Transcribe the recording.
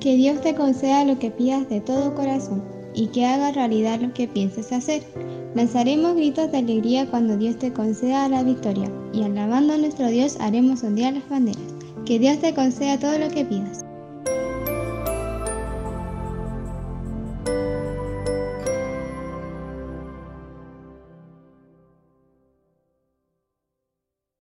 Que Dios te conceda lo que pidas de todo corazón y que haga realidad lo que pienses hacer. Lanzaremos gritos de alegría cuando Dios te conceda la victoria y alabando a nuestro Dios haremos ondear las banderas. Que Dios te conceda todo lo que pidas.